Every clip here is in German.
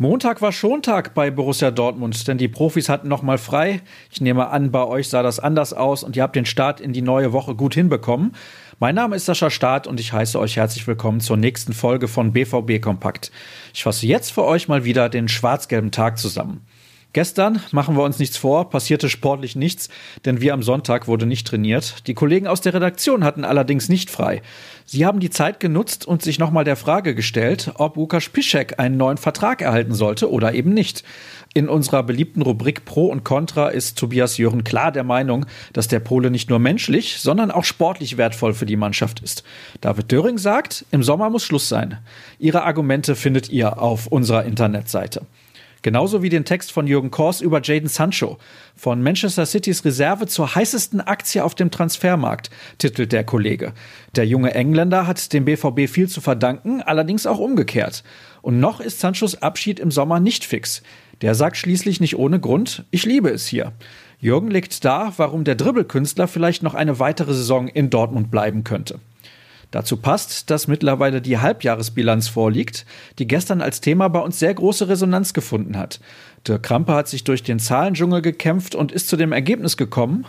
Montag war Schontag bei Borussia Dortmund, denn die Profis hatten nochmal frei. Ich nehme an, bei euch sah das anders aus und ihr habt den Start in die neue Woche gut hinbekommen. Mein Name ist Sascha Staat und ich heiße euch herzlich willkommen zur nächsten Folge von BVB Kompakt. Ich fasse jetzt für euch mal wieder den schwarz-gelben Tag zusammen. Gestern, machen wir uns nichts vor, passierte sportlich nichts, denn wie am Sonntag wurde nicht trainiert. Die Kollegen aus der Redaktion hatten allerdings nicht frei. Sie haben die Zeit genutzt und sich nochmal der Frage gestellt, ob Lukas Piszek einen neuen Vertrag erhalten sollte oder eben nicht. In unserer beliebten Rubrik Pro und Contra ist Tobias Jören klar der Meinung, dass der Pole nicht nur menschlich, sondern auch sportlich wertvoll für die Mannschaft ist. David Döring sagt, im Sommer muss Schluss sein. Ihre Argumente findet ihr auf unserer Internetseite. Genauso wie den Text von Jürgen Kors über Jaden Sancho. Von Manchester Citys Reserve zur heißesten Aktie auf dem Transfermarkt, titelt der Kollege. Der junge Engländer hat dem BVB viel zu verdanken, allerdings auch umgekehrt. Und noch ist Sanchos Abschied im Sommer nicht fix. Der sagt schließlich nicht ohne Grund, ich liebe es hier. Jürgen legt dar, warum der Dribbelkünstler vielleicht noch eine weitere Saison in Dortmund bleiben könnte. Dazu passt, dass mittlerweile die Halbjahresbilanz vorliegt, die gestern als Thema bei uns sehr große Resonanz gefunden hat. Dirk Krampe hat sich durch den Zahlendschungel gekämpft und ist zu dem Ergebnis gekommen,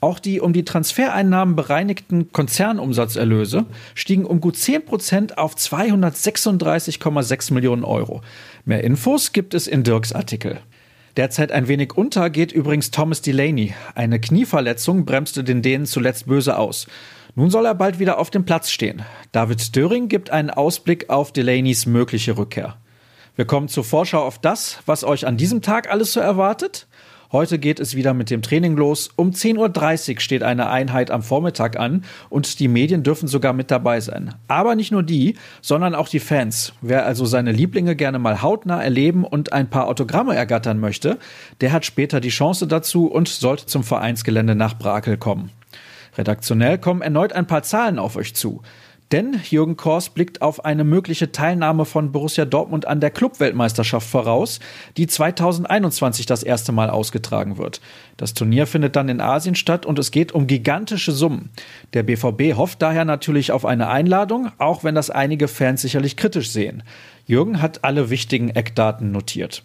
auch die um die Transfereinnahmen bereinigten Konzernumsatzerlöse stiegen um gut 10 Prozent auf 236,6 Millionen Euro. Mehr Infos gibt es in Dirks Artikel. Derzeit ein wenig unter geht übrigens Thomas Delaney. Eine Knieverletzung bremste den Dänen zuletzt böse aus. Nun soll er bald wieder auf dem Platz stehen. David Döring gibt einen Ausblick auf Delaneys mögliche Rückkehr. Wir kommen zur Vorschau auf das, was euch an diesem Tag alles so erwartet. Heute geht es wieder mit dem Training los. Um 10.30 Uhr steht eine Einheit am Vormittag an und die Medien dürfen sogar mit dabei sein. Aber nicht nur die, sondern auch die Fans. Wer also seine Lieblinge gerne mal hautnah erleben und ein paar Autogramme ergattern möchte, der hat später die Chance dazu und sollte zum Vereinsgelände nach Brakel kommen. Redaktionell kommen erneut ein paar Zahlen auf euch zu. Denn Jürgen Kors blickt auf eine mögliche Teilnahme von Borussia Dortmund an der Clubweltmeisterschaft voraus, die 2021 das erste Mal ausgetragen wird. Das Turnier findet dann in Asien statt und es geht um gigantische Summen. Der BVB hofft daher natürlich auf eine Einladung, auch wenn das einige Fans sicherlich kritisch sehen. Jürgen hat alle wichtigen Eckdaten notiert.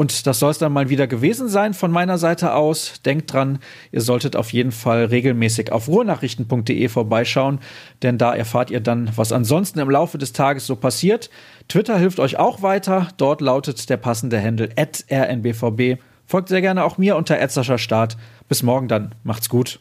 Und das soll es dann mal wieder gewesen sein von meiner Seite aus. Denkt dran, ihr solltet auf jeden Fall regelmäßig auf ruhrnachrichten.de vorbeischauen, denn da erfahrt ihr dann, was ansonsten im Laufe des Tages so passiert. Twitter hilft euch auch weiter. Dort lautet der passende Handle rnbvb. Folgt sehr gerne auch mir unter Start. Bis morgen dann. Macht's gut.